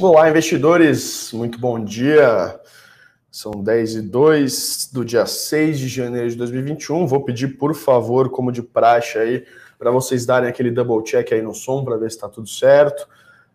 Olá, investidores, muito bom dia. São 10 e 2 do dia 6 de janeiro de 2021. Vou pedir, por favor, como de praxe aí, para vocês darem aquele double check aí no som para ver se está tudo certo.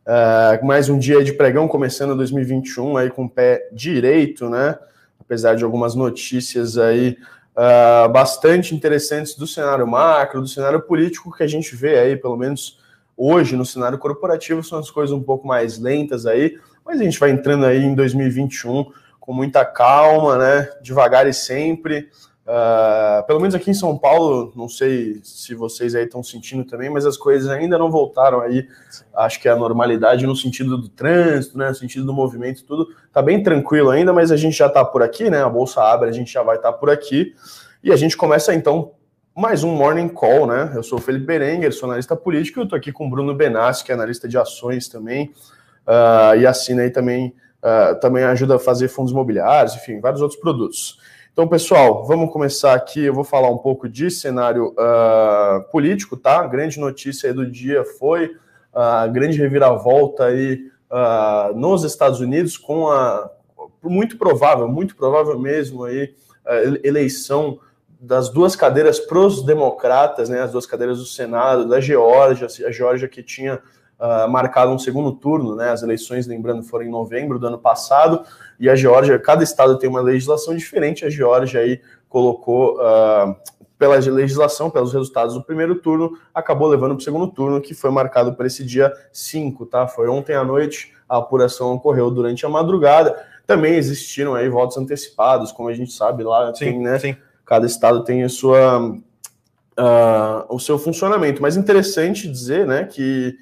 Uh, mais um dia de pregão começando 2021 aí com o pé direito, né? Apesar de algumas notícias aí uh, bastante interessantes do cenário macro, do cenário político que a gente vê aí, pelo menos hoje no cenário corporativo são as coisas um pouco mais lentas aí, mas a gente vai entrando aí em 2021 com muita calma, né? Devagar e sempre. Uh, pelo menos aqui em São Paulo, não sei se vocês aí estão sentindo também, mas as coisas ainda não voltaram aí. Acho que a normalidade no sentido do trânsito, né? No sentido do movimento, tudo tá bem tranquilo ainda, mas a gente já tá por aqui, né? A bolsa abre, a gente já vai estar tá por aqui. E a gente começa então mais um Morning Call, né? Eu sou o Felipe Berenguer, sou analista político, eu estou aqui com o Bruno Benassi, que é analista de ações também, uh, e assina aí também, uh, também ajuda a fazer fundos imobiliários, enfim, vários outros produtos. Então, pessoal, vamos começar aqui. Eu vou falar um pouco de cenário uh, político, tá? A grande notícia do dia foi a grande reviravolta aí nos Estados Unidos com a muito provável, muito provável mesmo aí, eleição das duas cadeiras para os democratas, né, as duas cadeiras do Senado, da Geórgia, a Geórgia que tinha uh, marcado um segundo turno, né, as eleições, lembrando, foram em novembro do ano passado, e a Geórgia, cada estado tem uma legislação diferente, a Geórgia aí colocou, uh, pela legislação, pelos resultados do primeiro turno, acabou levando para o segundo turno, que foi marcado para esse dia 5, tá, foi ontem à noite, a apuração ocorreu durante a madrugada, também existiram aí votos antecipados, como a gente sabe lá, sim, tem, né, sim cada estado tem a sua, uh, o seu funcionamento. Mas interessante dizer né, que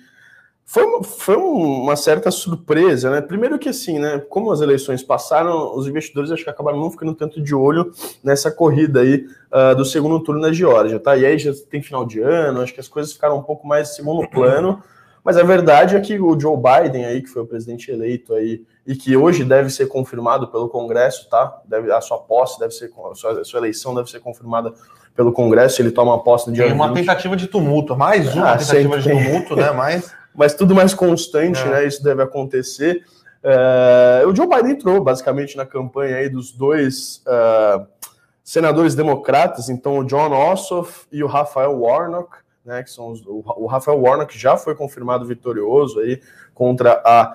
foi, uma, foi uma certa surpresa, né? Primeiro que assim, né? Como as eleições passaram, os investidores acho que acabaram não ficando tanto de olho nessa corrida aí uh, do segundo turno na Geórgia, tá? E aí já tem final de ano, acho que as coisas ficaram um pouco mais segundo plano. Mas a verdade é que o Joe Biden aí, que foi o presidente eleito aí e que hoje deve ser confirmado pelo Congresso, tá? Deve, a sua posse deve ser, a sua, a sua eleição deve ser confirmada pelo Congresso, ele toma posse no dia Tem uma 20. tentativa de tumulto, mais uma ah, tentativa de tumulto, né? Mas... Mas tudo mais constante, é. né? Isso deve acontecer. É, o Joe Biden entrou basicamente na campanha aí dos dois uh, senadores democratas, então o John Ossoff e o Rafael Warnock, né? Que são os, o, Rafael Warnock já foi confirmado vitorioso aí contra a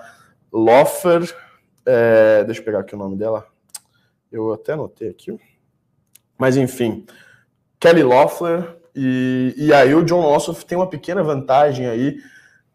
Loffer, é, deixa eu pegar aqui o nome dela. Eu até anotei aqui. Mas enfim, Kelly Loeffler e, e aí o John Ossoff tem uma pequena vantagem aí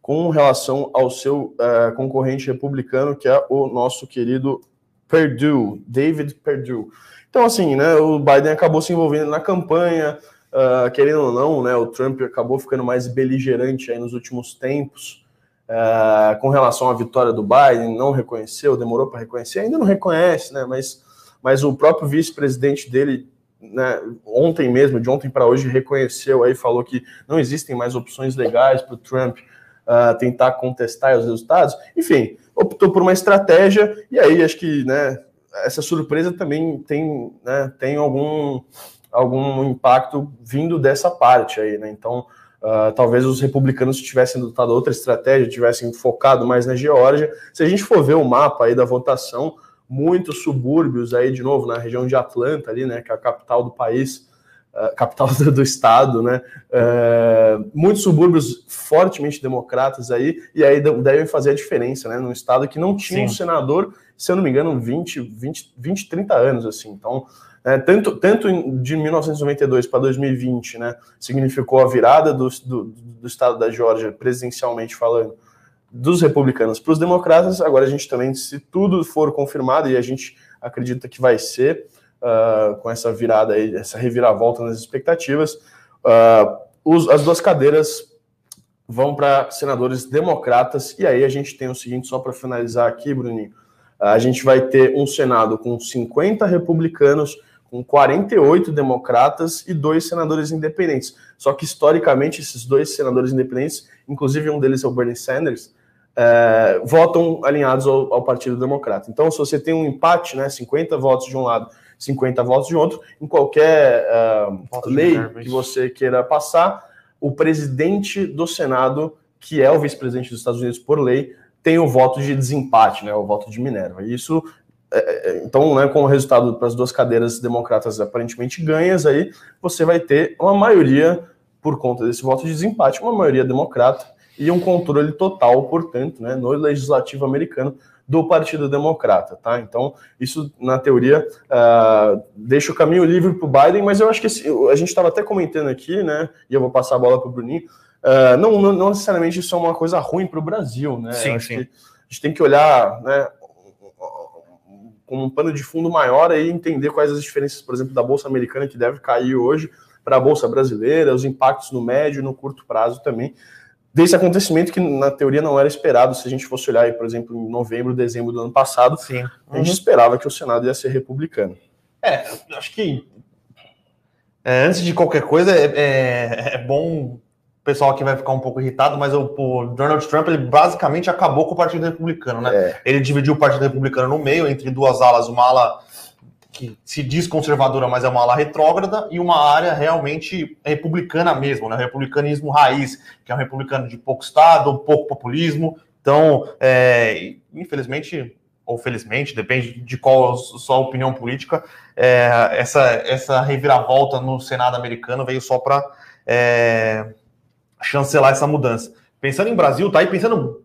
com relação ao seu uh, concorrente republicano, que é o nosso querido Perdue, David Perdue. Então, assim, né, o Biden acabou se envolvendo na campanha, uh, querendo ou não, né, o Trump acabou ficando mais beligerante aí nos últimos tempos, é, com relação à vitória do Biden, não reconheceu, demorou para reconhecer, ainda não reconhece, né? Mas, mas o próprio vice-presidente dele, né, ontem mesmo, de ontem para hoje, reconheceu aí, falou que não existem mais opções legais para o Trump uh, tentar contestar os resultados. Enfim, optou por uma estratégia, e aí acho que né, essa surpresa também tem, né, tem algum, algum impacto vindo dessa parte aí, né? Então. Uh, talvez os republicanos tivessem adotado outra estratégia, tivessem focado mais na Geórgia. Se a gente for ver o mapa aí da votação, muitos subúrbios aí, de novo, na região de Atlanta, ali, né, que é a capital do país, uh, capital do, do, estado, né, uh, muitos subúrbios fortemente democratas aí, e aí devem fazer a diferença, né, num estado que não tinha Sim. um senador, se eu não me engano, 20, 20, 20 30 anos, assim, então é, tanto, tanto de 1992 para 2020, né, significou a virada do, do, do estado da Geórgia, presidencialmente falando, dos republicanos para os democratas. Agora a gente também, se tudo for confirmado, e a gente acredita que vai ser, uh, com essa virada aí, essa reviravolta nas expectativas, uh, os, as duas cadeiras vão para senadores democratas, e aí a gente tem o seguinte, só para finalizar aqui, Bruninho, a gente vai ter um Senado com 50 republicanos com 48 democratas e dois senadores independentes. Só que, historicamente, esses dois senadores independentes, inclusive um deles é o Bernie Sanders, é, votam alinhados ao, ao, Partido Democrata. Então, se você tem um empate, né, 50 votos de um lado, 50 votos de outro, em qualquer uh, lei que você queira passar, o presidente do Senado, que é o vice-presidente dos Estados Unidos por lei, tem o voto de desempate, né, o voto de Minerva. Isso então, né, com o resultado para as duas cadeiras democratas aparentemente ganhas, aí você vai ter uma maioria, por conta desse voto de desempate, uma maioria democrata e um controle total, portanto, né, no legislativo americano do Partido Democrata, tá? Então, isso, na teoria, uh, deixa o caminho livre para o Biden, mas eu acho que esse, a gente estava até comentando aqui, né, e eu vou passar a bola para o Bruninho, uh, não, não, não, necessariamente isso é uma coisa ruim para o Brasil, né? Sim, sim. a gente tem que olhar, né, com um pano de fundo maior e entender quais as diferenças, por exemplo, da Bolsa Americana, que deve cair hoje, para a Bolsa Brasileira, os impactos no médio e no curto prazo também, desse acontecimento que, na teoria, não era esperado. Se a gente fosse olhar, aí, por exemplo, em novembro, dezembro do ano passado, Sim. a gente uhum. esperava que o Senado ia ser republicano. É, acho que é, antes de qualquer coisa, é, é, é bom pessoal aqui vai ficar um pouco irritado, mas o, o, Donald Trump ele basicamente acabou com o Partido Republicano, né? É. Ele dividiu o Partido Republicano no meio, entre duas alas, uma ala que se diz conservadora, mas é uma ala retrógrada, e uma área realmente republicana mesmo, né? Republicanismo raiz, que é um republicano de pouco Estado, pouco populismo. Então, é, infelizmente, ou felizmente, depende de qual a sua opinião política, é, essa, essa reviravolta no Senado americano veio só para é, chancelar essa mudança. Pensando em Brasil, tá aí pensando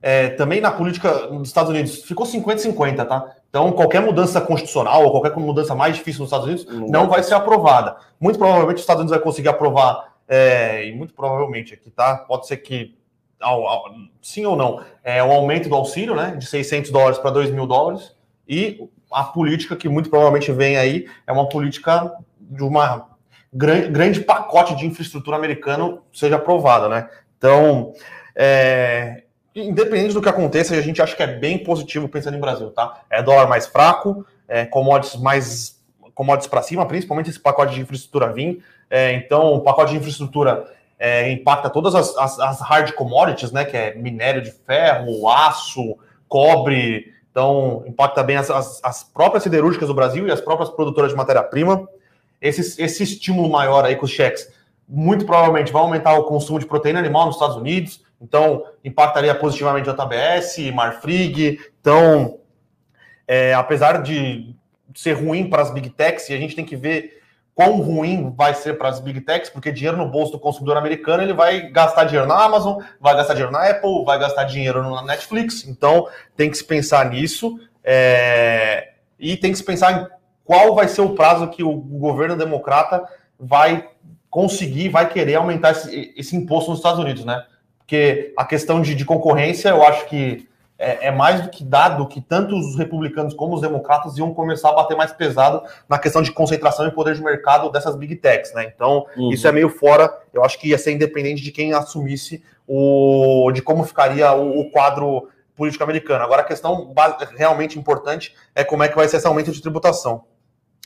é, também na política dos Estados Unidos, ficou 50-50, tá? Então, qualquer mudança constitucional ou qualquer mudança mais difícil nos Estados Unidos não, não vai ser aprovada. Muito provavelmente os Estados Unidos vai conseguir aprovar, é, e muito provavelmente aqui, tá? Pode ser que, ao, ao, sim ou não, é o aumento do auxílio, né? De 600 dólares para 2 mil dólares. E a política que muito provavelmente vem aí é uma política de uma grande, grande pacote de infraestrutura americano seja aprovado, né? Então, é, independente do que aconteça, a gente acha que é bem positivo pensando em Brasil, tá? É dólar mais fraco, é, commodities mais commodities para cima, principalmente esse pacote de infraestrutura vir. É, então, o pacote de infraestrutura é, impacta todas as, as, as, hard commodities, né? Que é minério de ferro, aço, cobre. Então, impacta bem as, as, as próprias siderúrgicas do Brasil e as próprias produtoras de matéria-prima esse, esse estímulo maior aí com os cheques muito provavelmente vai aumentar o consumo de proteína animal nos Estados Unidos, então impactaria positivamente JBS, Marfrig. Então, é, apesar de ser ruim para as big techs, e a gente tem que ver quão ruim vai ser para as big techs, porque dinheiro no bolso do consumidor americano ele vai gastar dinheiro na Amazon, vai gastar dinheiro na Apple, vai gastar dinheiro na Netflix. Então, tem que se pensar nisso. É, e tem que se pensar em qual vai ser o prazo que o governo democrata vai conseguir, vai querer aumentar esse, esse imposto nos Estados Unidos, né? Porque a questão de, de concorrência, eu acho que é, é, mais do que dado que tanto os republicanos como os democratas iam começar a bater mais pesado na questão de concentração e poder de mercado dessas big techs, né? Então, uhum. isso é meio fora. Eu acho que ia ser independente de quem assumisse o de como ficaria o, o quadro político americano. Agora, a questão realmente importante é como é que vai ser esse aumento de tributação.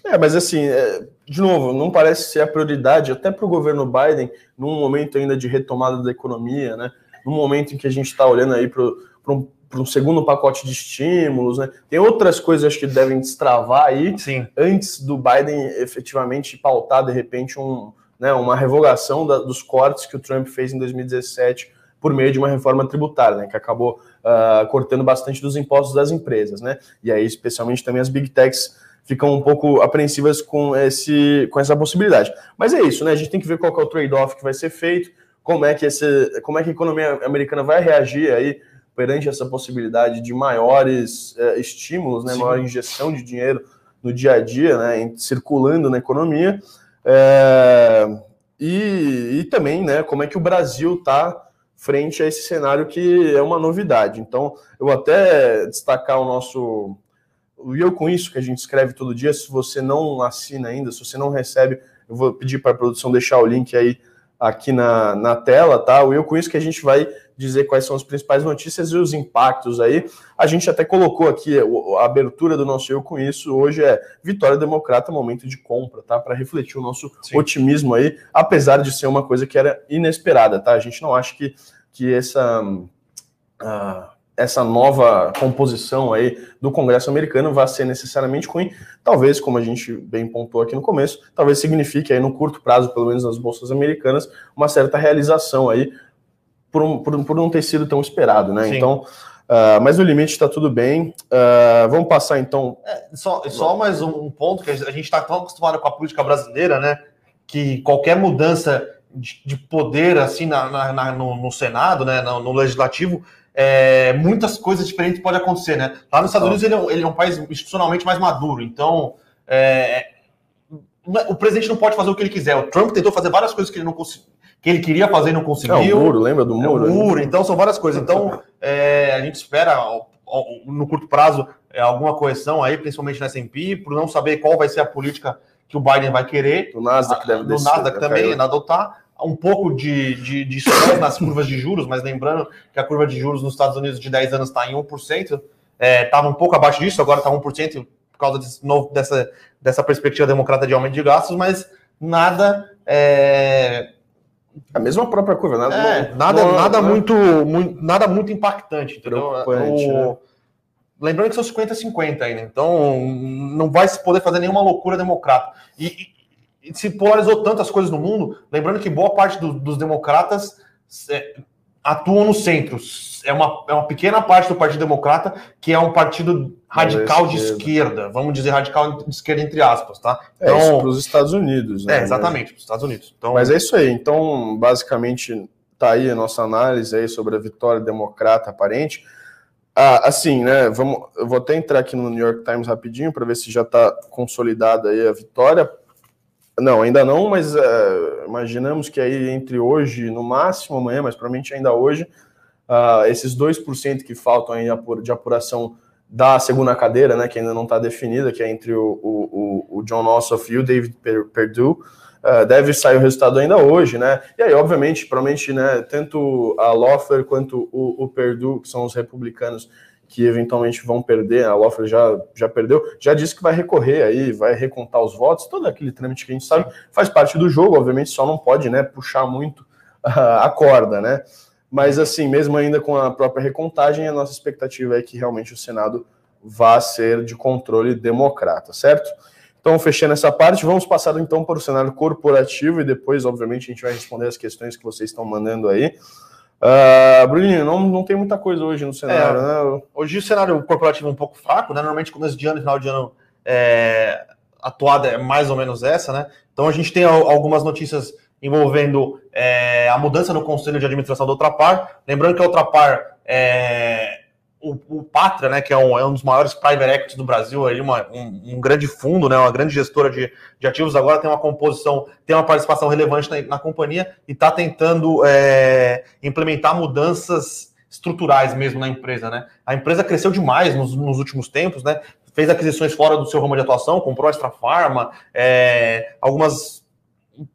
É, mas assim, é, de novo, não parece ser a prioridade, até para o governo Biden, num momento ainda de retomada da economia, né? Num momento em que a gente está olhando aí para um, um segundo pacote de estímulos, né? Tem outras coisas acho que devem destravar aí Sim. antes do Biden efetivamente pautar, de repente, um, né, uma revogação da, dos cortes que o Trump fez em 2017 por meio de uma reforma tributária, né, que acabou uh, cortando bastante dos impostos das empresas, né? E aí, especialmente também as big techs ficam um pouco apreensivas com, esse, com essa possibilidade. Mas é isso, né? A gente tem que ver qual é o trade-off que vai ser feito, como é que, esse, como é que a economia americana vai reagir aí perante essa possibilidade de maiores é, estímulos, né? maior injeção de dinheiro no dia a dia, né? circulando na economia. É, e, e também, né, como é que o Brasil está frente a esse cenário que é uma novidade. Então, eu vou até destacar o nosso o Eu Com Isso, que a gente escreve todo dia, se você não assina ainda, se você não recebe, eu vou pedir para a produção deixar o link aí aqui na, na tela, tá? O Eu Com Isso que a gente vai dizer quais são as principais notícias e os impactos aí. A gente até colocou aqui a abertura do nosso Eu Com Isso, hoje é Vitória Democrata, momento de compra, tá? Para refletir o nosso Sim. otimismo aí, apesar de ser uma coisa que era inesperada, tá? A gente não acha que, que essa... Uh, essa nova composição aí do Congresso americano vai ser necessariamente ruim. Talvez, como a gente bem pontuou aqui no começo, talvez signifique aí no curto prazo, pelo menos nas bolsas americanas, uma certa realização aí por, por, por não ter sido tão esperado, né? Sim. Então, Uh, mas no limite está tudo bem. Uh, vamos passar então. É, só, só mais um, ponto que a gente está tão acostumado com a política brasileira, né? Que qualquer mudança de, de poder assim na, na, na no, no, Senado, né? No, no legislativo, é, muitas coisas diferentes podem acontecer, né? Lá nos Estados Unidos ele é, um, ele é um país institucionalmente mais maduro, então é, o presidente não pode fazer o que ele quiser. O Trump tentou fazer várias coisas que ele não conseguiu que ele queria fazer e não conseguiu. É o muro, lembra do muro? É o muro, então são várias coisas. Então, é, a gente espera no curto prazo é, alguma correção aí, principalmente na S&P, por não saber qual vai ser a política que o Biden vai querer. O Nasdaq deve descer. O Nasdaq também, adotar um pouco de, de, de nas curvas de juros, mas lembrando que a curva de juros nos Estados Unidos de 10 anos está em 1%, estava é, um pouco abaixo disso, agora está 1% por causa desse novo, dessa, dessa perspectiva democrata de aumento de gastos, mas nada é, a mesma própria curva, nada, é, nada, não, nada, não, muito, muito, nada muito impactante, entendeu? O, né? Lembrando que são 50-50 ainda, então não vai se poder fazer nenhuma loucura democrata. E se polarizou tantas coisas no mundo, lembrando que boa parte do, dos democratas é, atuam no centro. É uma, é uma pequena parte do Partido Democrata que é um partido radical de esquerda, vamos dizer radical de esquerda entre aspas, tá? Então, é isso para os Estados Unidos, né? É, exatamente, para os Estados Unidos. Então, Mas é isso aí. Então, basicamente, tá aí a nossa análise aí sobre a vitória democrata aparente. Ah, assim, né? Vamos, eu vou até entrar aqui no New York Times rapidinho para ver se já está consolidada aí a vitória. Não, ainda não, mas uh, imaginamos que aí entre hoje, no máximo amanhã, mas provavelmente ainda hoje, uh, esses 2% que faltam aí de apuração da segunda cadeira, né, que ainda não está definida, que é entre o, o, o John Ossoff e o David Perdue, uh, deve sair o resultado ainda hoje, né? E aí, obviamente, provavelmente, né, tanto a Loeffler quanto o, o Perdue, que são os republicanos, que eventualmente vão perder, a Loeffler já, já perdeu, já disse que vai recorrer aí, vai recontar os votos, todo aquele trâmite que a gente sabe, faz parte do jogo, obviamente só não pode, né, puxar muito a corda, né, mas assim, mesmo ainda com a própria recontagem, a nossa expectativa é que realmente o Senado vá ser de controle democrata, certo? Então, fechando essa parte, vamos passar então para o cenário corporativo e depois, obviamente, a gente vai responder as questões que vocês estão mandando aí. Uh, Bruninho, não, não tem muita coisa hoje no cenário, é, né? Hoje o cenário corporativo é um pouco fraco, né? Normalmente começo de ano e final de ano é, a toada é mais ou menos essa, né? Então a gente tem algumas notícias envolvendo é, a mudança no conselho de administração da Ultrapar. Lembrando que a Ultrapar é, o, o Patra, né, que é um, é um dos maiores private equities do Brasil, aí uma, um, um, grande fundo, né, uma grande gestora de, de ativos, agora tem uma composição, tem uma participação relevante na, na companhia e está tentando é, implementar mudanças estruturais mesmo na empresa, né? A empresa cresceu demais nos, nos últimos tempos, né? Fez aquisições fora do seu ramo de atuação, comprou a Extra Pharma, é, algumas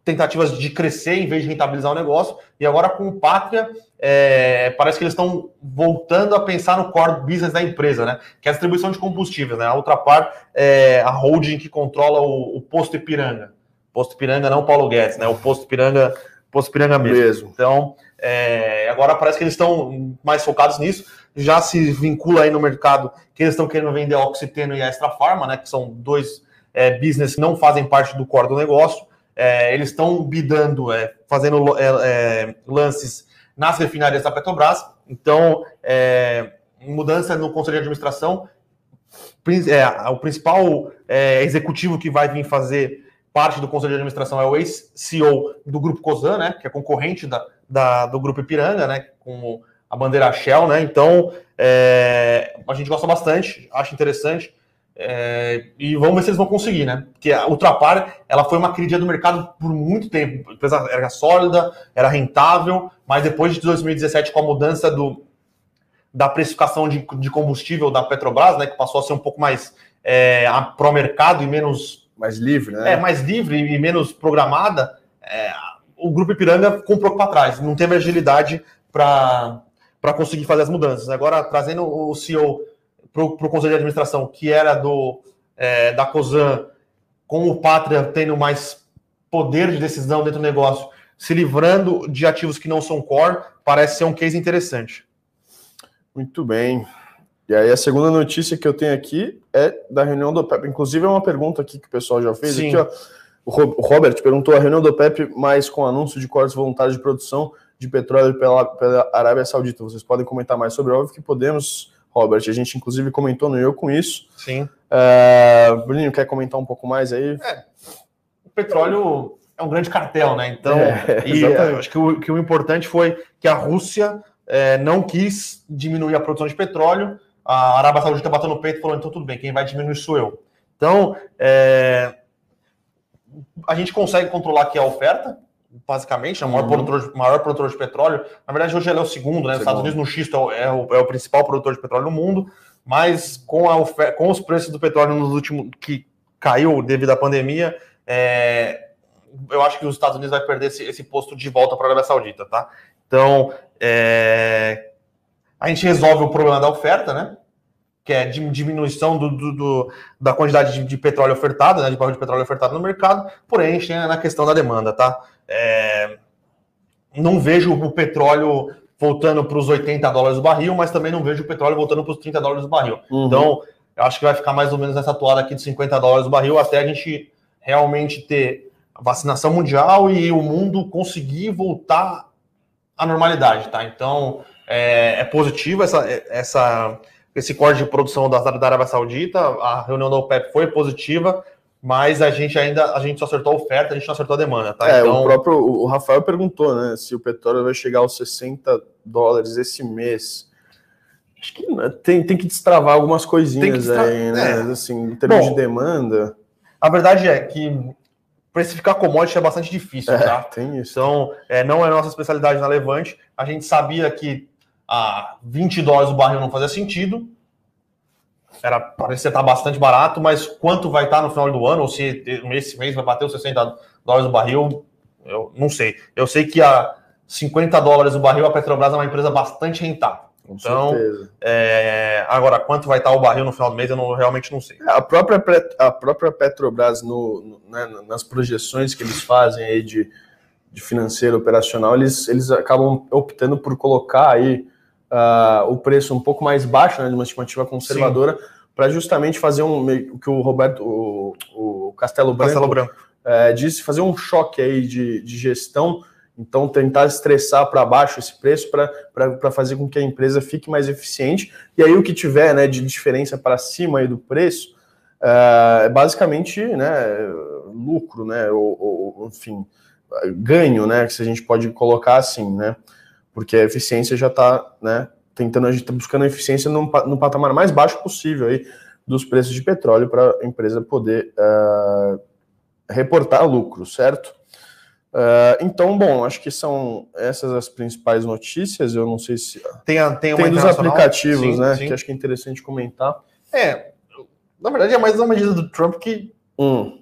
tentativas de crescer em vez de rentabilizar o negócio. E agora com o Pátria, é, parece que eles estão voltando a pensar no core business da empresa, né? Que é a distribuição de combustíveis, né? A outra parte é a holding que controla o, o posto Ipiranga. Posto Ipiranga não Paulo Guedes, né? O posto Ipiranga, posto Ipiranga mesmo. mesmo. Então, é, agora parece que eles estão mais focados nisso. Já se vincula aí no mercado que eles estão querendo vender a Oxiteno e a Extra Pharma, né? Que são dois é, business que não fazem parte do core do negócio. É, eles estão bidando, é, fazendo é, lances nas refinarias da Petrobras. Então, é, mudança no conselho de administração. É, o principal executivo que vai vir fazer parte do conselho de administração é o ex-CEO do Grupo Cosan, né, que é concorrente da, da, do Grupo Ipiranga, né, com a bandeira Shell. Né, então, a gente gosta bastante, acha interessante. É, e vamos ver se eles vão conseguir, né? Porque a Ultrapar, ela foi uma queridinha do mercado por muito tempo. A empresa era sólida, era rentável, mas depois de 2017, com a mudança do, da precificação de, de combustível da Petrobras, né? Que passou a ser um pouco mais é, pro mercado e menos... Mais livre, né? É, mais livre e menos programada. É, o Grupo Ipiranga comprou para trás. Não teve agilidade para conseguir fazer as mudanças. Agora, trazendo o CEO para o Conselho de Administração, que era do é, da COSAN, com o Pátria tendo mais poder de decisão dentro do negócio, se livrando de ativos que não são core, parece ser um case interessante. Muito bem. E aí a segunda notícia que eu tenho aqui é da reunião do PEP. Inclusive é uma pergunta aqui que o pessoal já fez. Sim. Aqui, ó, o Robert perguntou a reunião do PEP mais com anúncio de cortes voluntários de produção de petróleo pela, pela Arábia Saudita. Vocês podem comentar mais sobre, óbvio que podemos, Robert. A gente inclusive comentou no Eu com isso. Sim. É, Bruninho, quer comentar um pouco mais aí? É, o petróleo é um grande cartel, né? Então, é, e acho que o, que o importante foi que a Rússia é, não quis diminuir a produção de petróleo. A Arábia Saudita bateu no peito e falou: então tudo bem, quem vai diminuir sou eu. Então, é, a gente consegue controlar aqui a oferta, basicamente, é o maior, uhum. produtor, maior produtor de petróleo. Na verdade, hoje ele é o segundo, né? Os Estados Unidos no xisto é, é o, é o, principal produtor de petróleo no mundo, mas com, a com os preços do petróleo nos últimos que caiu devido à pandemia, é, eu acho que os Estados Unidos vai perder esse, esse posto de volta para a Arábia Saudita, tá? Então, é, a gente resolve o problema da oferta, né? que é diminuição do, do, do da quantidade de, de, petróleo ofertado, né, de barril de petróleo ofertado no mercado, porém a gente tem na questão da demanda, tá? É, não vejo o petróleo voltando para os 80 dólares o barril, mas também não vejo o petróleo voltando para os 30 dólares o barril. Uhum. Então, eu acho que vai ficar mais ou menos nessa toada aqui de 50 dólares o barril até a gente realmente ter vacinação mundial e o mundo conseguir voltar à normalidade, tá? Então, é, é positivo essa, essa esse corte de produção da, da Arábia Saudita, a reunião da OPEP foi positiva, mas a gente ainda a gente só acertou a oferta, a gente não acertou a demanda, tá? É, então... o próprio o Rafael perguntou, né, se o petróleo vai chegar aos 60 dólares esse mês. Acho que né, tem, tem que destravar algumas coisinhas destra... aí, né? É. Assim, em termos Bom, de demanda. A verdade é que precificar commodity é bastante difícil, é, tá? Tem isso. Então, é, não é nossa especialidade na Levante. A gente sabia que a 20 dólares o barril não fazia sentido. Era, parecia estar bastante barato, mas quanto vai estar no final do ano, ou se esse mês vai bater os 60 dólares o barril, eu não sei. Eu sei que a 50 dólares o barril, a Petrobras é uma empresa bastante rentável. Com então, é, agora, quanto vai estar o barril no final do mês, eu não, realmente não sei. A própria, a própria Petrobras, no, no né, nas projeções que eles fazem aí de, de financeiro operacional, eles, eles acabam optando por colocar aí uh, o preço um pouco mais baixo, né, de uma estimativa conservadora, para justamente fazer um o que o Roberto, o, o Castelo Branco, Castelo Branco. É, disse, fazer um choque aí de, de gestão, então tentar estressar para baixo esse preço para fazer com que a empresa fique mais eficiente. E aí o que tiver né, de diferença para cima aí do preço é, é basicamente né, lucro, né, ou, ou, enfim, ganho, né, que se a gente pode colocar assim, né porque a eficiência já está, né, tentando, a gente está buscando a eficiência no, no patamar mais baixo possível aí dos preços de petróleo para a empresa poder uh, reportar lucro, certo? Uh, então, bom, acho que são essas as principais notícias. Eu não sei se tem, a, tem, tem dos aplicativos, sim, né? Sim. Que acho que é interessante comentar. É, na verdade é mais uma medida do Trump que hum.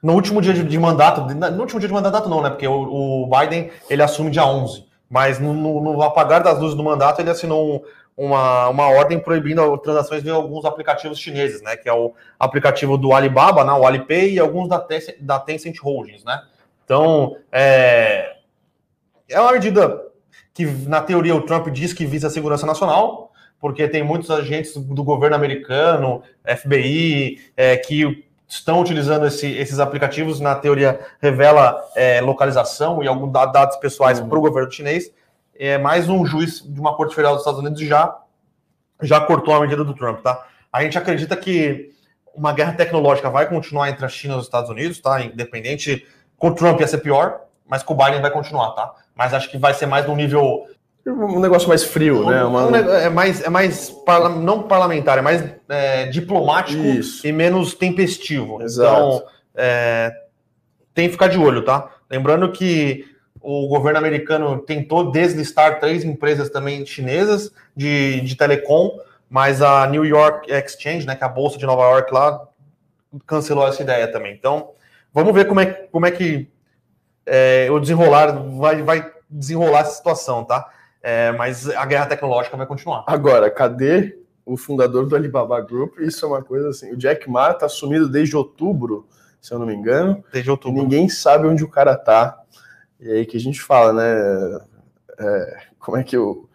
no último dia de, de, mandato, no último dia de mandato não, né? Porque o, o Biden ele assume dia 11. Mas no, no, no, apagar das luzes do mandato, ele assinou um, uma, uma ordem proibindo transações via alguns aplicativos chineses, né? Que é o aplicativo do Alibaba, né, o Alipay, e alguns da Tencent, da Tencent Holdings, né? Então, é, é uma medida que, na teoria, o Trump diz que visa a segurança nacional, porque tem muitos agentes do governo americano, FBI, é, que estão utilizando esse, esses aplicativos, na teoria revela é, localização e alguns dados pessoais uhum. para o governo chinês. É, mais um juiz de uma corte federal dos Estados Unidos já, já cortou a medida do Trump, tá? A gente acredita que uma guerra tecnológica vai continuar entre a China e os Estados Unidos, tá? Independente, com o Trump ia ser pior, mas com o Biden vai continuar, tá? Mas acho que vai ser mais no nível um negócio mais frio, um, né? Uma... Um, é mais, é mais parla... não parlamentar, é mais é, diplomático Isso. e menos tempestivo. Exato. Então, é, tem que ficar de olho, tá? Lembrando que o governo americano tentou deslistar três empresas também chinesas de, de telecom, mas a New York Exchange, né, que é a bolsa de Nova York lá, cancelou essa ideia também. Então, vamos ver como é, como é que é, o desenrolar vai, vai desenrolar essa situação, tá? É, mas a guerra tecnológica vai continuar. Agora, cadê o fundador do Alibaba Group? Isso é uma coisa assim. O Jack Ma está sumido desde outubro, se eu não me engano. Desde outubro. Ninguém sabe onde o cara tá. E aí que a gente fala, né? É, como é que o,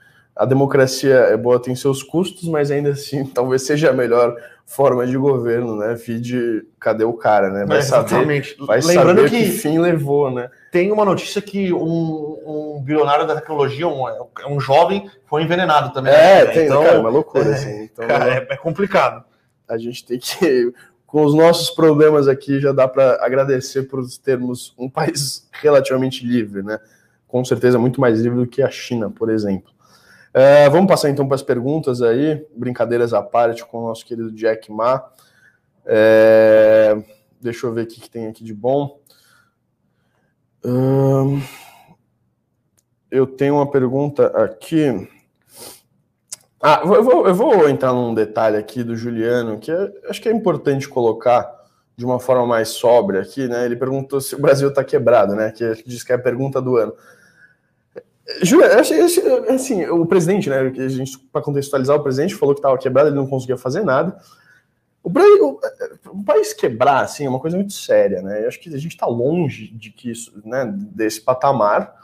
a democracia é boa, tem seus custos, mas ainda assim talvez seja a melhor forma de governo, né? Fide, cadê o cara, né? Vai é, saber, vai Lembrando saber que, que fim levou, né? Tem uma notícia que um, um bilionário da tecnologia, um, um jovem, foi envenenado também. É, né? tem, então, cara, é uma loucura, é, assim. Então, cara, é, é complicado. A gente tem que com os nossos problemas aqui, já dá para agradecer por termos um país relativamente livre, né? Com certeza muito mais livre do que a China, por exemplo. É, vamos passar então para as perguntas aí, brincadeiras à parte com o nosso querido Jack Ma. É, deixa eu ver o que, tem aqui de bom. Hum, eu tenho uma pergunta aqui. Ah, eu vou, eu vou entrar num detalhe aqui do Juliano, que é, acho que é importante colocar de uma forma mais sóbria aqui, né? Ele perguntou se o Brasil está quebrado, né? Que diz que é a pergunta do ano. Júlia, assim, o presidente, né? A gente, para contextualizar, o presidente falou que estava quebrado, ele não conseguia fazer nada. O, Brasil, o, país quebrar, assim, é uma coisa muito séria, né? Eu acho que a gente está longe de que isso, né, desse patamar.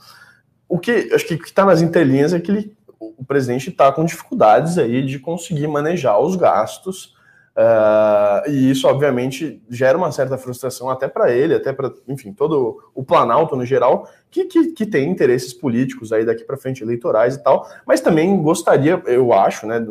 O que acho que está nas entrelinhas é que ele, o presidente está com dificuldades aí de conseguir manejar os gastos Uh, e isso, obviamente, gera uma certa frustração até para ele, até para, enfim, todo o Planalto no geral, que, que, que tem interesses políticos aí daqui para frente, eleitorais e tal, mas também gostaria, eu acho, né,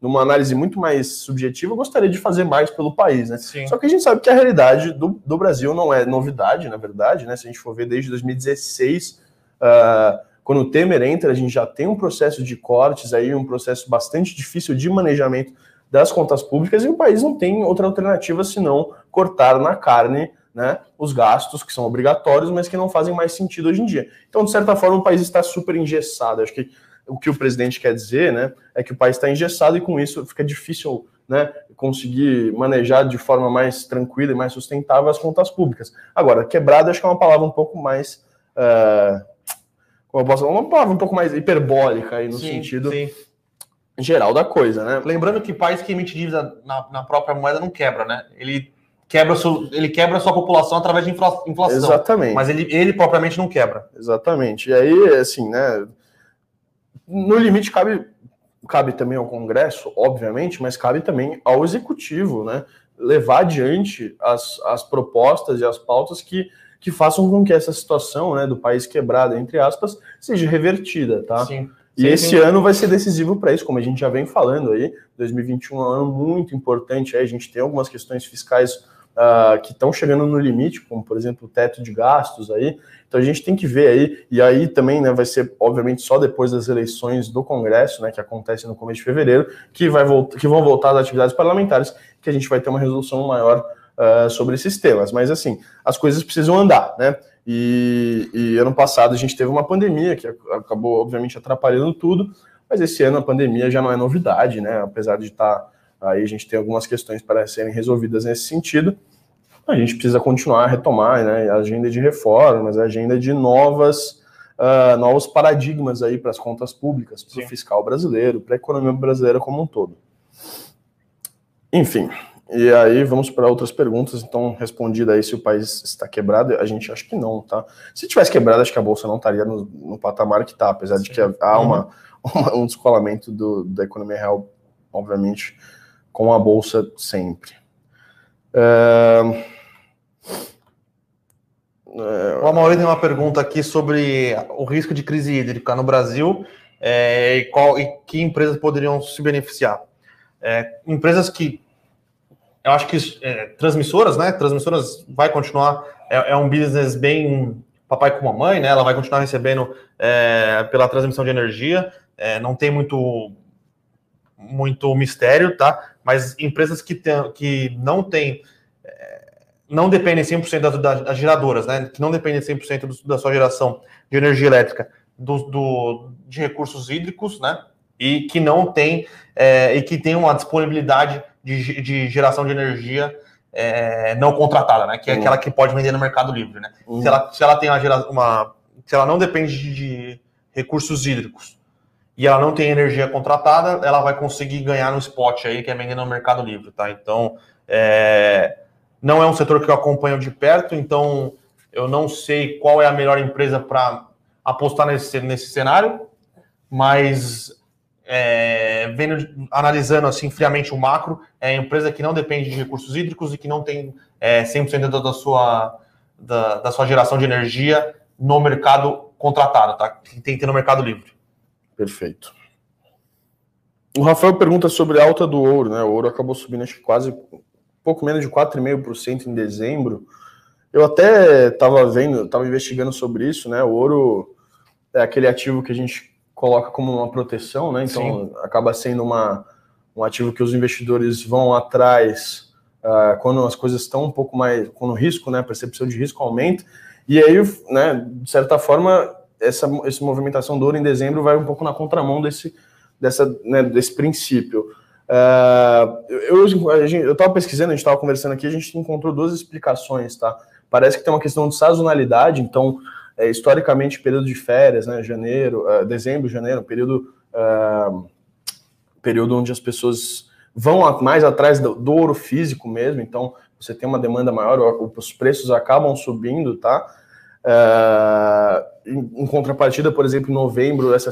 numa análise muito mais subjetiva, gostaria de fazer mais pelo país, né? Sim. Só que a gente sabe que a realidade do, do Brasil não é novidade, na verdade, né? Se a gente for ver desde 2016, uh, ah, quando o Temer entra, a gente já tem um processo de cortes aí, um processo bastante difícil de manejamento das contas públicas e o país não tem outra alternativa senão cortar na carne né, os gastos que são obrigatórios, mas que não fazem mais sentido hoje em dia. Então, de certa forma, o país está super engessado. Acho que o que o presidente quer dizer né, é que o país está engessado e com isso fica difícil né, conseguir manejar de forma mais tranquila e mais sustentável as contas públicas. Agora, quebrada acho que é uma palavra um pouco mais. Uh, uma palavra um pouco mais hiperbólica aí no sim, sentido sim geral da coisa, né? Lembrando que país que emite dívida na, na própria moeda não quebra, né? Ele quebra, seu, ele quebra a sua população através de infla, inflação. Exatamente. Mas ele, ele propriamente não quebra. Exatamente. E aí, assim, né? No limite cabe, cabe também ao Congresso, obviamente, mas cabe também ao Executivo, né? Levar adiante as, as propostas e as pautas que, que façam com que essa situação né, do país quebrado, entre aspas, seja revertida, tá? Sim. E sim, esse sim. ano vai ser decisivo para isso, como a gente já vem falando aí. 2021 é um ano muito importante. Aí a gente tem algumas questões fiscais uh, que estão chegando no limite, como por exemplo o teto de gastos aí. Então a gente tem que ver aí, e aí também né, vai ser, obviamente, só depois das eleições do Congresso, né, que acontecem no começo de fevereiro, que, vai que vão voltar às atividades parlamentares, que a gente vai ter uma resolução maior uh, sobre esses temas. Mas assim, as coisas precisam andar, né? E, e, ano passado a gente teve uma pandemia que acabou, obviamente, atrapalhando tudo, mas esse ano a pandemia já não é novidade, né? Apesar de estar tá, aí, a gente tem algumas questões para serem resolvidas nesse sentido. A gente precisa continuar a retomar né, a agenda de reformas, a agenda de novas, uh, novos paradigmas aí para as contas públicas, para o fiscal brasileiro, para a economia brasileira como um todo. Enfim, e aí vamos para outras perguntas. Então, respondida aí se o país está quebrado, a gente acha que não, tá? Se tivesse quebrado, acho que a bolsa não estaria no, no patamar que está, apesar Sim. de que há uma, uma, um descolamento do, da economia real, obviamente, com a bolsa sempre. É... É... O Amaury tem uma pergunta aqui sobre o risco de crise hídrica no Brasil é, e, qual, e que empresas poderiam se beneficiar. É, empresas que eu acho que é, transmissoras, né? Transmissoras vai continuar, é, é, um business bem papai com mamãe, né? Ela vai continuar recebendo é, pela transmissão de energia, é, não tem muito muito mistério, tá? Mas empresas que, tem, que não tem é, não dependem 100% das, das geradoras, né? Que não dependem 100% do, da sua geração de energia elétrica do, do, de recursos hídricos, né? E que não tem é, e que tem uma disponibilidade de, de geração de energia é, não contratada, né? Que é uhum. aquela que pode vender no Mercado Livre, né? Uhum. Se, ela, se ela tem uma, uma, se ela não depende de recursos hídricos e ela não tem energia contratada, ela vai conseguir ganhar no spot aí, que é vender no Mercado Livre, tá? Então, é, não é um setor que eu acompanho de perto, então eu não sei qual é a melhor empresa para apostar nesse, nesse cenário, mas é, vendo, analisando assim friamente o macro, é empresa que não depende de recursos hídricos e que não tem é, 100% da, da, sua, da, da, sua geração de energia no mercado contratado, tá? Que tem que ter no mercado livre. Perfeito. O Rafael pergunta sobre a alta do ouro, né? O ouro acabou subindo acho que quase pouco menos de 4,5% em dezembro. Eu até estava vendo, estava investigando sobre isso, né? O ouro é aquele ativo que a gente coloca como uma proteção, né? Então Sim. acaba sendo uma, um ativo que os investidores vão atrás uh, quando as coisas estão um pouco mais, quando o risco, né? A percepção de risco aumenta. E aí, né? De certa forma, essa, essa movimentação do ouro em dezembro vai um pouco na contramão desse, dessa, né, desse princípio. Uh, eu estava pesquisando, a gente estava conversando aqui, a gente encontrou duas explicações, tá? Parece que tem uma questão de sazonalidade, então é, historicamente, período de férias, né, janeiro, uh, dezembro, janeiro, período, uh, período onde as pessoas vão mais atrás do, do, ouro físico mesmo, então você tem uma demanda maior, os preços acabam subindo, tá? Uh, em, em, contrapartida, por exemplo, em novembro, essa,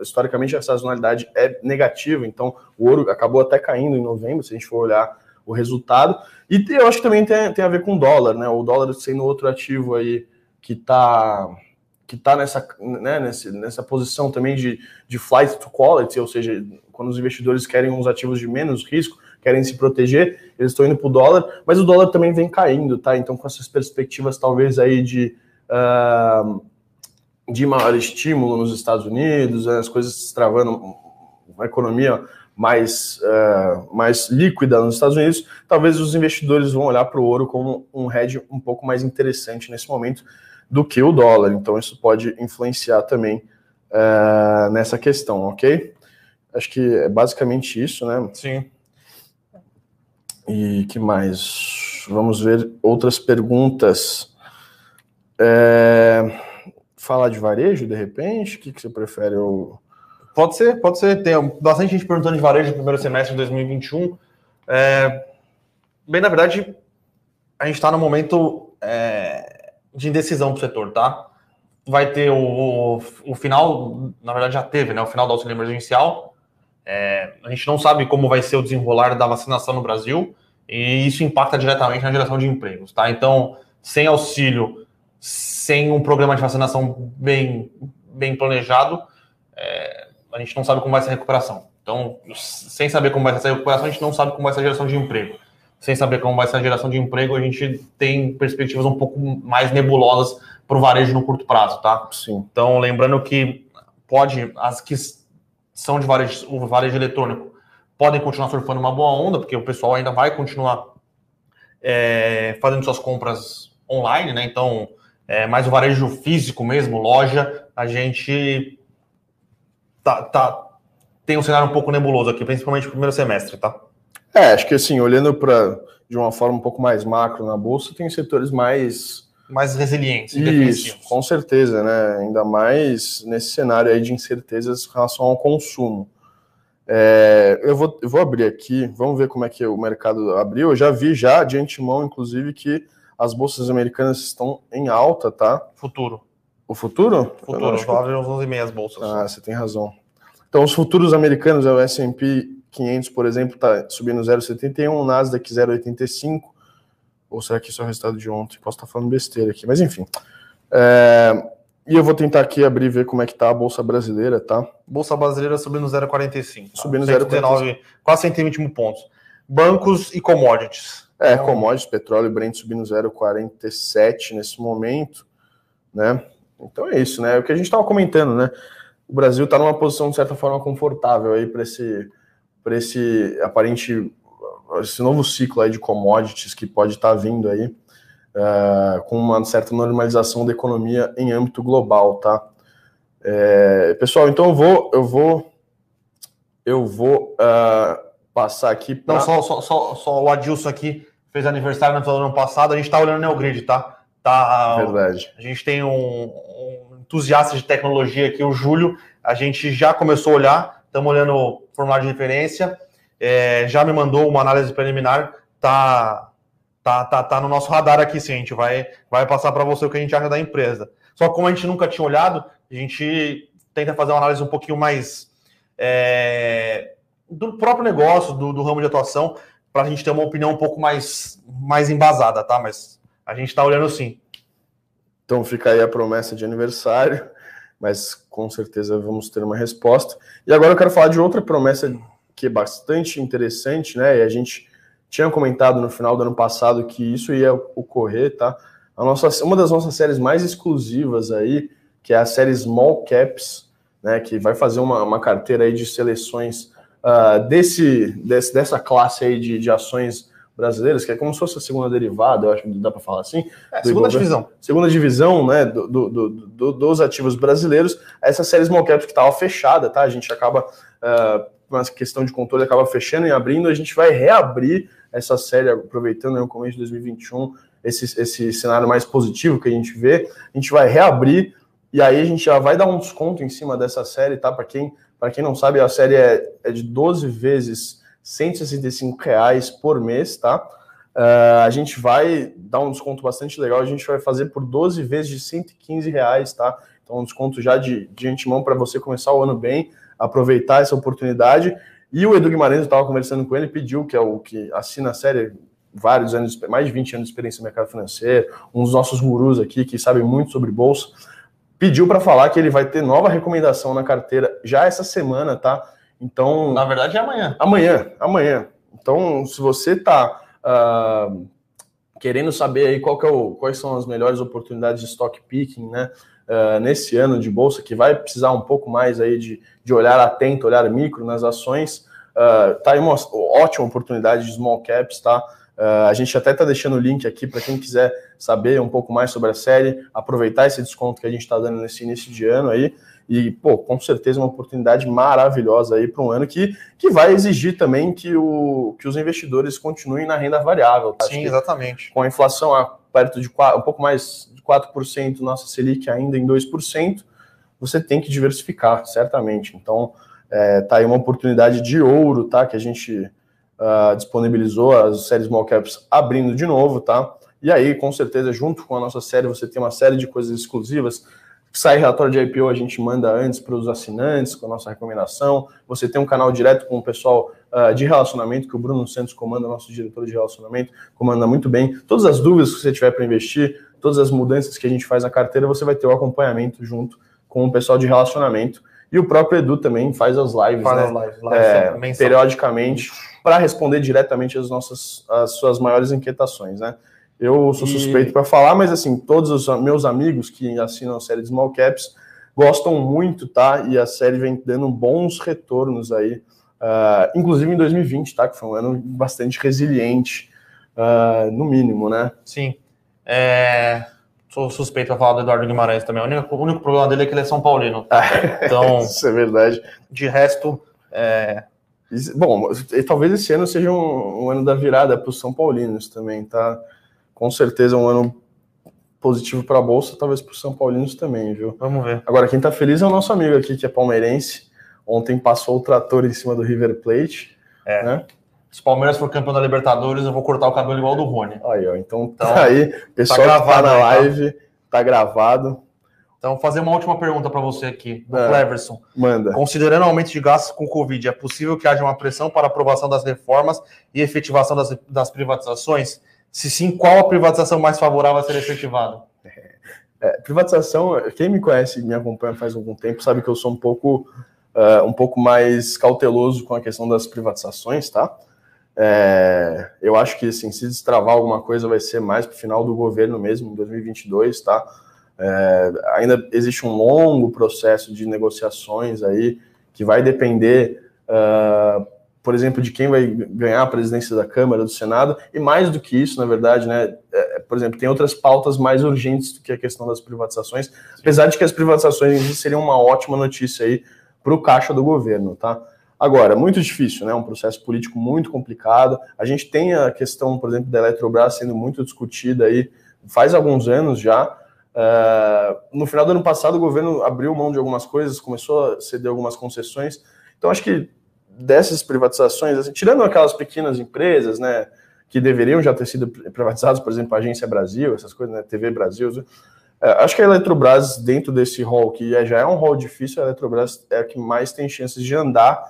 historicamente a sazonalidade é negativa, então o ouro acabou até caindo em novembro, se a gente for olhar o resultado. E eu acho que também tem, tem a ver com o dólar, né? O dólar sendo outro ativo aí que está que tá nessa, né, nessa, nessa posição também de, de flight to quality, ou seja, quando os investidores querem uns ativos de menos risco, querem se proteger, eles estão indo para o dólar, mas o dólar também vem caindo, tá? Então, com essas perspectivas, talvez aí de, uh, de maior estímulo nos Estados Unidos, né, as coisas travando, uma economia mais, uh, mais líquida nos Estados Unidos, talvez os investidores vão olhar para o ouro como um hedge um pouco mais interessante nesse momento do que o dólar. Então, isso pode influenciar também uh, nessa questão, ok? Acho que é basicamente isso, né? Sim. E que mais? Vamos ver outras perguntas. É... Falar de varejo, de repente? O que, que você prefere? Eu... Pode ser, pode ser. Tem bastante gente perguntando de varejo no primeiro semestre de 2021. É... Bem, na verdade, a gente está no momento é de indecisão para o setor, tá? Vai ter o, o, o, final, na verdade já teve, né? O final do auxílio emergencial. É, a gente não sabe como vai ser o desenrolar da vacinação no Brasil e isso impacta diretamente na geração de empregos, tá? Então, sem auxílio, sem um programa de vacinação bem, bem planejado, é, a gente não sabe como vai ser a recuperação. Então, sem saber como vai ser a recuperação, a gente não sabe como vai ser a geração de emprego sem saber como vai ser a geração de emprego, a gente tem perspectivas um pouco mais nebulosas para o varejo no curto prazo, tá? Sim. Então, lembrando que pode, as que são de varejo, o varejo eletrônico, podem continuar surfando uma boa onda, porque o pessoal ainda vai continuar é, fazendo suas compras online, né? Então, é, mais o varejo físico mesmo, loja, a gente tá, tá, tem um cenário um pouco nebuloso aqui, principalmente no primeiro semestre, tá? É, acho que assim, olhando para de uma forma um pouco mais macro na bolsa, tem setores mais mais resilientes, Isso, com certeza, né? Ainda mais nesse cenário aí de incertezas em relação ao consumo. É, eu, vou, eu vou abrir aqui, vamos ver como é que o mercado abriu. Eu já vi já de antemão, inclusive, que as bolsas americanas estão em alta, tá? Futuro. O futuro? Futuro, vale uns 11,5 as bolsas. Ah, você tem razão. Então, os futuros americanos, é o S&P 500, por exemplo, está subindo 0,71, o Nasdaq 0,85, ou será que isso é o resultado de ontem? Posso estar falando besteira aqui, mas enfim. É, e eu vou tentar aqui abrir e ver como é que tá a Bolsa Brasileira, tá? Bolsa Brasileira subindo 0,45. Tá? Subindo 0,19, quase 120 pontos. Bancos e commodities. É, então... commodities, petróleo Brent subindo 0,47 nesse momento, né? Então é isso, né? É o que a gente estava comentando, né? O Brasil está numa posição, de certa forma, confortável aí para esse para esse aparente esse novo ciclo aí de commodities que pode estar tá vindo aí uh, com uma certa normalização da economia em âmbito global, tá? É, pessoal, então eu vou eu vou eu vou uh, passar aqui. Pra... Não, só, só, só, só, o Adilson aqui fez aniversário no ano passado. A gente está olhando o Neogrid, tá? tá? Verdade. A gente tem um, um entusiasta de tecnologia aqui, o Júlio. A gente já começou a olhar estamos olhando o formulário de referência, é, já me mandou uma análise preliminar, tá, tá, tá, tá no nosso radar aqui, sim, a gente vai, vai passar para você o que a gente acha da empresa. Só que como a gente nunca tinha olhado, a gente tenta fazer uma análise um pouquinho mais é, do próprio negócio, do, do ramo de atuação, para a gente ter uma opinião um pouco mais, mais embasada, tá? Mas a gente está olhando sim. Então fica aí a promessa de aniversário, mas com certeza vamos ter uma resposta. E agora eu quero falar de outra promessa que é bastante interessante, né? E a gente tinha comentado no final do ano passado que isso ia ocorrer, tá? A nossa, uma das nossas séries mais exclusivas aí, que é a série Small Caps, né? Que vai fazer uma, uma carteira aí de seleções uh, desse, desse, dessa classe aí de, de ações brasileiras, que é como se fosse a segunda derivada, eu acho que dá para falar assim. É, segunda divisão. Segunda divisão, né, do, do, do, dos ativos brasileiros. Essa série Small Caps que estava fechada, tá? A gente acaba, uh, uma questão de controle, acaba fechando e abrindo. A gente vai reabrir essa série, aproveitando né, o começo de 2021, esse, esse cenário mais positivo que a gente vê. A gente vai reabrir e aí a gente já vai dar um desconto em cima dessa série, tá? Para quem, quem não sabe, a série é, é de 12 vezes 165 reais por mês, tá? Uh, a gente vai dar um desconto bastante legal, a gente vai fazer por 12 vezes de 115 reais, tá? Então, um desconto já de, de antemão para você começar o ano bem, aproveitar essa oportunidade. E o Edu Guimarães, eu estava conversando com ele, pediu que é o que assina a série, vários anos, mais de 20 anos de experiência no mercado financeiro, um dos nossos gurus aqui que sabe muito sobre bolsa, pediu para falar que ele vai ter nova recomendação na carteira já essa semana, tá? Então. Na verdade, é amanhã. Amanhã, amanhã. Então, se você está uh, ah, querendo saber aí qual é o, quais são as melhores oportunidades de stock picking, né? Uh, nesse ano de bolsa, que vai precisar um pouco mais aí de, de olhar atento, olhar micro nas ações, uh, tá aí uma ótima oportunidade de small caps, tá? Uh, a gente até está deixando o link aqui para quem quiser saber um pouco mais sobre a série, aproveitar esse desconto que a gente está dando nesse início de ano aí. E, pô, com certeza uma oportunidade maravilhosa aí para um ano que, que vai exigir também que, o, que os investidores continuem na renda variável. Tá? Sim, exatamente. Com a inflação a perto de 4, um pouco mais de 4%, nossa Selic ainda em 2%, você tem que diversificar, certamente. Então, é, tá aí uma oportunidade de ouro, tá? Que a gente uh, disponibilizou as séries Small Caps abrindo de novo, tá? E aí, com certeza, junto com a nossa série, você tem uma série de coisas exclusivas Sai relatório de IPO, a gente manda antes para os assinantes, com a nossa recomendação. Você tem um canal direto com o pessoal uh, de relacionamento, que o Bruno Santos comanda, nosso diretor de relacionamento, comanda muito bem. Todas as dúvidas que você tiver para investir, todas as mudanças que a gente faz na carteira, você vai ter o acompanhamento junto com o pessoal de relacionamento. E o próprio Edu também faz as lives, faz né? as lives, lives é, periodicamente, para responder diretamente as nossas as suas maiores inquietações, né? Eu sou suspeito e... para falar, mas assim, todos os meus amigos que assinam a série de Small Caps gostam muito, tá? E a série vem dando bons retornos aí, uh, inclusive em 2020, tá? Que foi um ano bastante resiliente, uh, no mínimo, né? Sim. É... Sou suspeito para falar do Eduardo Guimarães também. O único, o único problema dele é que ele é São Paulino. Então, isso é verdade. De resto, é... Bom, talvez esse ano seja um, um ano da virada para os São Paulinos também, tá? Com certeza um ano positivo para a Bolsa, talvez para os São Paulinos também, viu? Vamos ver. Agora, quem está feliz é o nosso amigo aqui, que é palmeirense. Ontem passou o trator em cima do River Plate. É. Né? Se o Palmeiras for campeão da Libertadores, eu vou cortar o cabelo igual do Rony. Aí, ó. Então, então tá aí. Pessoal tá gravado, tá na tá? live, tá? tá gravado. Então, fazer uma última pergunta para você aqui, do é, Cleverson. Manda. Considerando o aumento de gastos com o Covid, é possível que haja uma pressão para aprovação das reformas e efetivação das, das privatizações? Se sim, qual a privatização mais favorável a ser efetivada? É, privatização, quem me conhece e me acompanha faz algum tempo sabe que eu sou um pouco, uh, um pouco mais cauteloso com a questão das privatizações, tá? É, eu acho que assim, se destravar alguma coisa vai ser mais para o final do governo mesmo, em 2022, tá? É, ainda existe um longo processo de negociações aí que vai depender uh, por exemplo, de quem vai ganhar a presidência da Câmara, do Senado, e mais do que isso, na verdade, né, é, por exemplo, tem outras pautas mais urgentes do que a questão das privatizações, Sim. apesar de que as privatizações seriam uma ótima notícia aí para o caixa do governo, tá? Agora, muito difícil, né? Um processo político muito complicado. A gente tem a questão, por exemplo, da Eletrobras sendo muito discutida aí faz alguns anos já. Uh, no final do ano passado, o governo abriu mão de algumas coisas, começou a ceder algumas concessões. Então, acho que dessas privatizações, assim, tirando aquelas pequenas empresas, né, que deveriam já ter sido privatizadas, por exemplo, a Agência Brasil, essas coisas, né, TV Brasil, É, acho que a Eletrobras, dentro desse rol, que já é um rol difícil, a Eletrobras é a que mais tem chances de andar,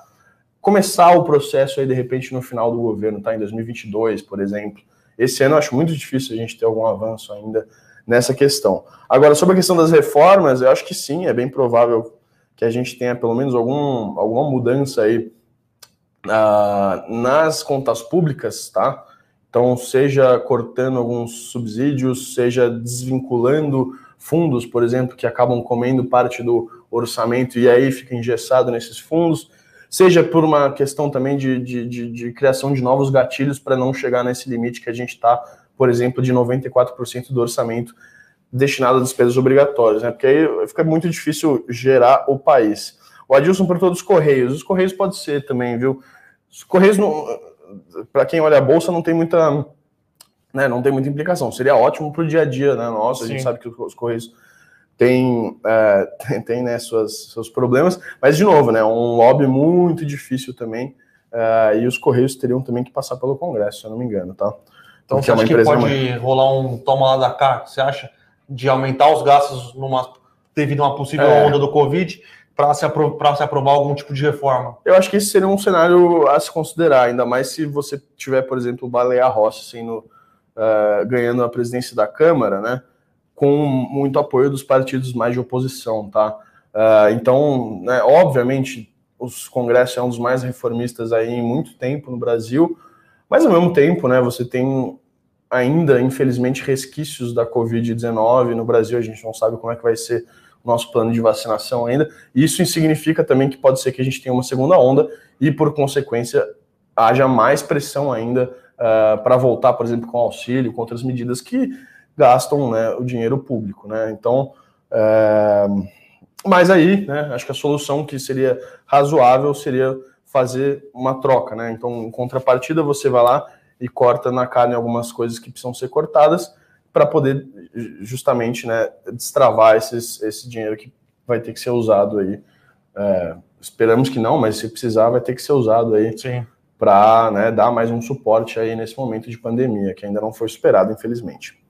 começar o processo aí, de repente, no final do governo, tá? Em 2022, por exemplo. Esse ano eu acho muito difícil a gente ter algum avanço ainda nessa questão. Agora, sobre a questão das reformas, eu acho que sim, é bem provável que a gente tenha pelo menos algum, alguma mudança aí uh, nas contas públicas, tá? Então, seja cortando alguns subsídios, seja desvinculando fundos, por exemplo, que acabam comendo parte do orçamento e aí fica engessado nesses fundos, seja por uma questão também de, de, de, de criação de novos gatilhos para não chegar nesse limite que a gente está, por exemplo, de 94% do orçamento destinado a despesas obrigatórias, né? Porque aí fica muito difícil gerar o país. O Adilson perguntou dos Correios. Os Correios pode ser também, viu? Os Correios, para quem olha a Bolsa, não tem muita né, não tem muita implicação. Seria ótimo para o dia a dia, né? Nossa, Sim. a gente sabe que os Correios têm, é, tem, tem né, suas, seus problemas, mas, de novo, né, um lobby muito difícil também, é, e os Correios teriam também que passar pelo Congresso, se eu não me engano, tá? Então, Porque você é acha que pode rolar um toma lá da cá, você acha, de aumentar os gastos numa, devido a uma possível é. onda do Covid, para se, apro se aprovar algum tipo de reforma? Eu acho que esse seria um cenário a se considerar, ainda mais se você tiver, por exemplo, o Baleia Rossi sendo uh, ganhando a presidência da Câmara, né? Com muito apoio dos partidos mais de oposição, tá? Uh, então, né, obviamente, os congressos é um dos mais reformistas aí em muito tempo no Brasil, mas ao mesmo tempo, né, você tem ainda, infelizmente, resquícios da Covid-19 no Brasil, a gente não sabe como é que vai ser o nosso plano de vacinação ainda, isso significa também que pode ser que a gente tenha uma segunda onda e, por consequência, haja mais pressão ainda uh, ah, para voltar, por exemplo, com auxílio, com outras medidas que gastam né, o dinheiro público. Né? Então, uh, mas aí, né, acho que a solução que seria razoável seria fazer uma troca. Né? Então, em contrapartida, você vai lá e corta na carne algumas coisas que precisam ser cortadas para poder justamente né, destravar esses, esse dinheiro que vai ter que ser usado aí. É, esperamos que não, mas se precisar, vai ter que ser usado aí para né, dar mais um suporte aí nesse momento de pandemia, que ainda não foi superado, infelizmente.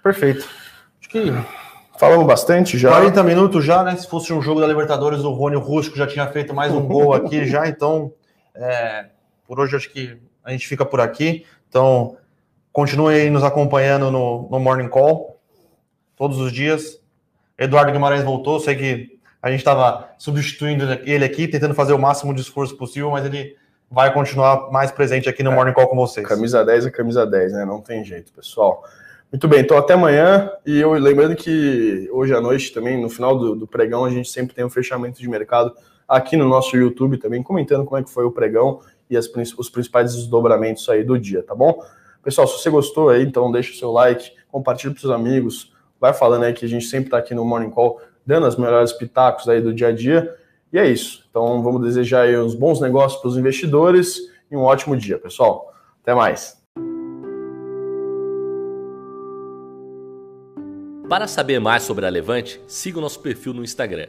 Perfeito. Acho que falamos bastante já. 40 minutos já, né? Se fosse um jogo da Libertadores, o Rony Rusco já tinha feito mais um gol aqui já, então é, por hoje acho que a gente fica por aqui. Então, continue aí nos acompanhando no, no Morning Call, todos os dias. Eduardo Guimarães voltou, sei que a gente estava substituindo ele aqui, tentando fazer o máximo de esforço possível, mas ele vai continuar mais presente aqui no é, Morning Call com vocês. Camisa 10 é camisa 10, né? Não tem jeito, pessoal. Muito bem, então até amanhã. E eu lembrando que hoje à noite também, no final do, do pregão, a gente sempre tem um fechamento de mercado aqui no nosso YouTube também, comentando como é que foi o pregão e as, os principais desdobramentos aí do dia, tá bom? Pessoal, se você gostou aí, então deixa o seu like, compartilha para seus amigos, vai falando aí que a gente sempre está aqui no Morning Call, dando as melhores pitacos aí do dia a dia. E é isso. Então vamos desejar aí uns bons negócios para os investidores e um ótimo dia, pessoal. Até mais. Para saber mais sobre a Levante, siga o nosso perfil no Instagram,